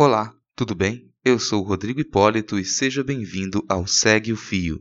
Olá, tudo bem? Eu sou o Rodrigo Hipólito e seja bem-vindo ao Segue o Fio.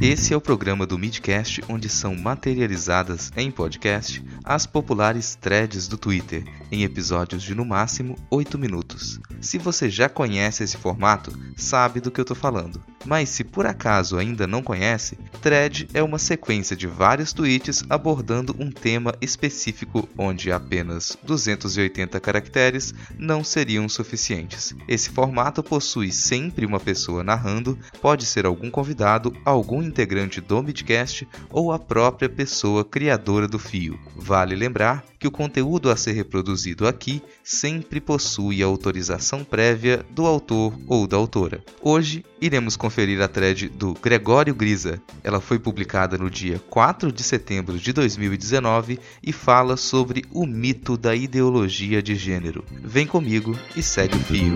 Esse é o programa do Midcast onde são materializadas em podcast as populares threads do Twitter, em episódios de no máximo 8 minutos. Se você já conhece esse formato, sabe do que eu estou falando. Mas se por acaso ainda não conhece, thread é uma sequência de vários tweets abordando um tema específico onde apenas 280 caracteres não seriam suficientes. Esse formato possui sempre uma pessoa narrando, pode ser algum convidado, algum integrante do Midcast ou a própria pessoa criadora do fio. Vale lembrar que o conteúdo a ser reproduzido aqui sempre possui autorização prévia do autor ou da autora. Hoje iremos conferir a thread do Gregório Grisa. Ela foi publicada no dia 4 de setembro de 2019 e fala sobre o mito da ideologia de gênero. Vem comigo e segue o fio.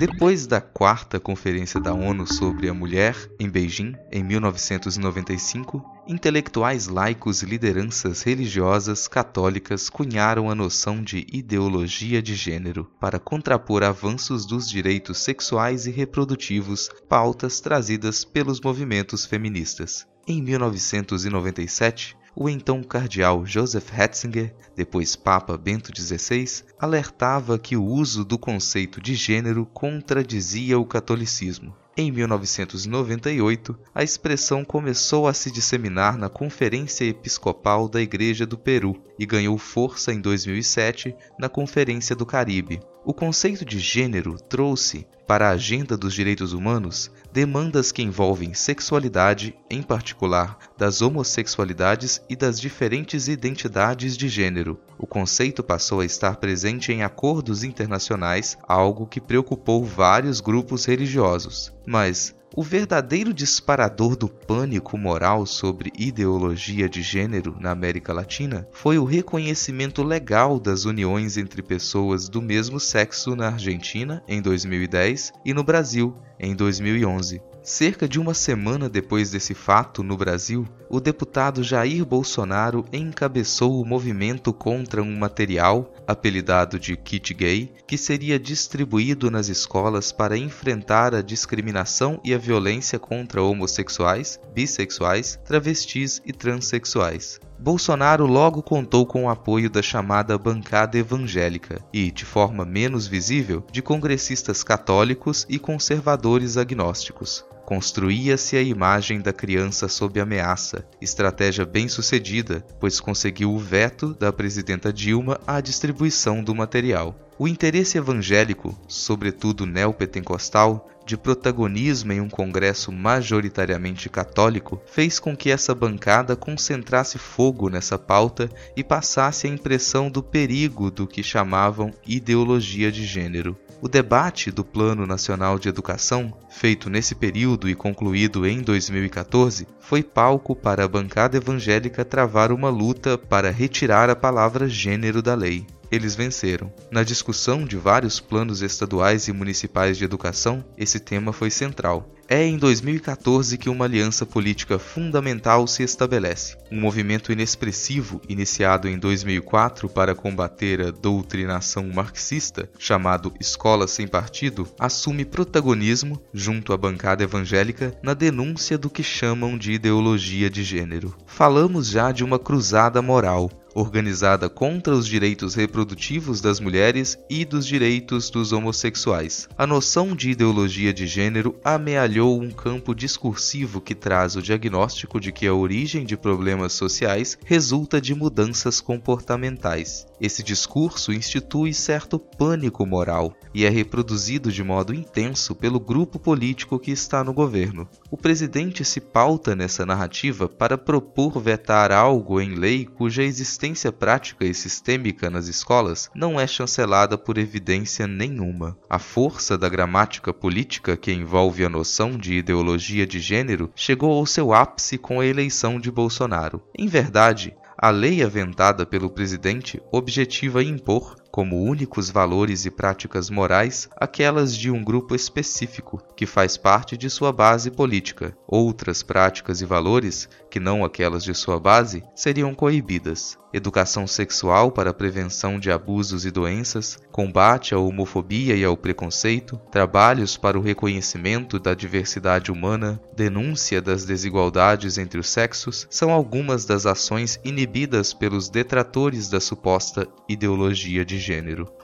Depois da quarta Conferência da ONU sobre a Mulher, em Beijing, em 1995, intelectuais laicos e lideranças religiosas católicas cunharam a noção de ideologia de gênero para contrapor avanços dos direitos sexuais e reprodutivos, pautas trazidas pelos movimentos feministas. Em 1997, o então cardeal Joseph Ratzinger, depois Papa Bento XVI, alertava que o uso do conceito de gênero contradizia o catolicismo. Em 1998, a expressão começou a se disseminar na Conferência Episcopal da Igreja do Peru e ganhou força em 2007 na Conferência do Caribe. O conceito de gênero trouxe, para a agenda dos direitos humanos, demandas que envolvem sexualidade, em particular das homossexualidades e das diferentes identidades de gênero. O conceito passou a estar presente em acordos internacionais, algo que preocupou vários grupos religiosos. Mas o verdadeiro disparador do pânico moral sobre ideologia de gênero na América Latina foi o reconhecimento legal das uniões entre pessoas do mesmo sexo na Argentina, em 2010, e no Brasil, em 2011. Cerca de uma semana depois desse fato no Brasil, o deputado Jair Bolsonaro encabeçou o movimento contra um material, apelidado de kit gay, que seria distribuído nas escolas para enfrentar a discriminação e a violência contra homossexuais, bissexuais, travestis e transexuais. Bolsonaro logo contou com o apoio da chamada bancada evangélica e, de forma menos visível, de congressistas católicos e conservadores agnósticos. Construía-se a imagem da criança sob ameaça, estratégia bem sucedida, pois conseguiu o veto da presidenta Dilma à distribuição do material. O interesse evangélico, sobretudo neopentecostal, de protagonismo em um congresso majoritariamente católico fez com que essa bancada concentrasse fogo nessa pauta e passasse a impressão do perigo do que chamavam ideologia de gênero. O debate do Plano Nacional de Educação, feito nesse período e concluído em 2014, foi palco para a bancada evangélica travar uma luta para retirar a palavra gênero da lei eles venceram. Na discussão de vários planos estaduais e municipais de educação, esse tema foi central. É em 2014 que uma aliança política fundamental se estabelece. Um movimento inexpressivo iniciado em 2004 para combater a doutrinação marxista, chamado Escola Sem Partido, assume protagonismo, junto à bancada evangélica, na denúncia do que chamam de ideologia de gênero. Falamos já de uma cruzada moral, organizada contra os direitos reprodutivos das mulheres e dos direitos dos homossexuais. A noção de ideologia de gênero amealhou um campo discursivo que traz o diagnóstico de que a origem de problemas sociais resulta de mudanças comportamentais. Esse discurso institui certo pânico moral e é reproduzido de modo intenso pelo grupo político que está no governo. O presidente se pauta nessa narrativa para propor vetar algo em lei cuja existência prática e sistêmica nas escolas não é chancelada por evidência nenhuma. A força da gramática política que envolve a noção de ideologia de gênero chegou ao seu ápice com a eleição de Bolsonaro. Em verdade, a lei aventada pelo presidente objetiva impor, como únicos valores e práticas morais aquelas de um grupo específico que faz parte de sua base política. Outras práticas e valores, que não aquelas de sua base, seriam coibidas educação sexual para prevenção de abusos e doenças, combate à homofobia e ao preconceito, trabalhos para o reconhecimento da diversidade humana, denúncia das desigualdades entre os sexos, são algumas das ações inibidas pelos detratores da suposta ideologia de gênero.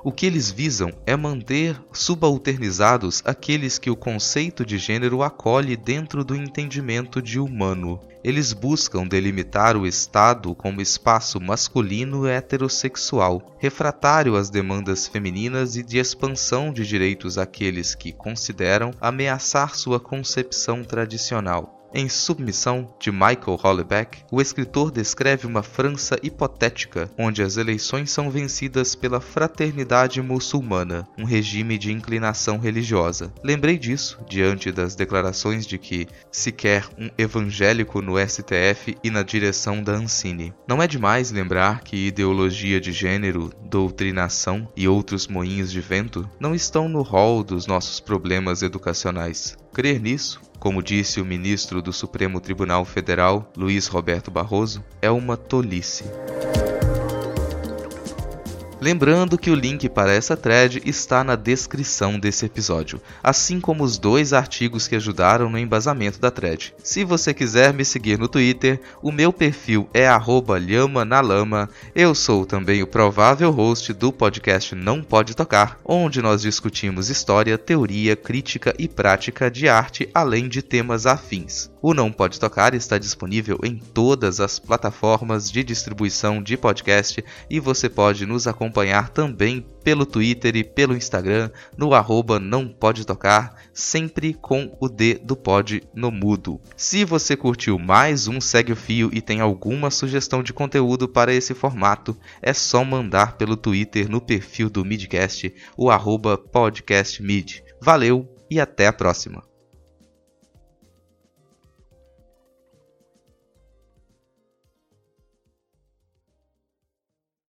O que eles visam é manter subalternizados aqueles que o conceito de gênero acolhe dentro do entendimento de humano. Eles buscam delimitar o Estado como espaço masculino heterossexual, refratário às demandas femininas e de expansão de direitos àqueles que consideram ameaçar sua concepção tradicional. Em Submissão, de Michael Hollebeck, o escritor descreve uma França hipotética, onde as eleições são vencidas pela fraternidade muçulmana, um regime de inclinação religiosa. Lembrei disso diante das declarações de que se quer um evangélico no STF e na direção da Ancine. Não é demais lembrar que ideologia de gênero, doutrinação e outros moinhos de vento não estão no rol dos nossos problemas educacionais. Crer nisso como disse o ministro do Supremo Tribunal Federal, Luiz Roberto Barroso, é uma tolice. Lembrando que o link para essa thread está na descrição desse episódio, assim como os dois artigos que ajudaram no embasamento da thread. Se você quiser me seguir no Twitter, o meu perfil é @lhamanalama. Eu sou também o provável host do podcast Não Pode Tocar, onde nós discutimos história, teoria, crítica e prática de arte, além de temas afins. O Não Pode Tocar está disponível em todas as plataformas de distribuição de podcast e você pode nos acompanhar também pelo Twitter e pelo Instagram no arroba Não Pode Tocar, sempre com o D do pod no mudo. Se você curtiu mais um Segue o Fio e tem alguma sugestão de conteúdo para esse formato, é só mandar pelo Twitter no perfil do Midcast, o arroba podcastmid. Valeu e até a próxima!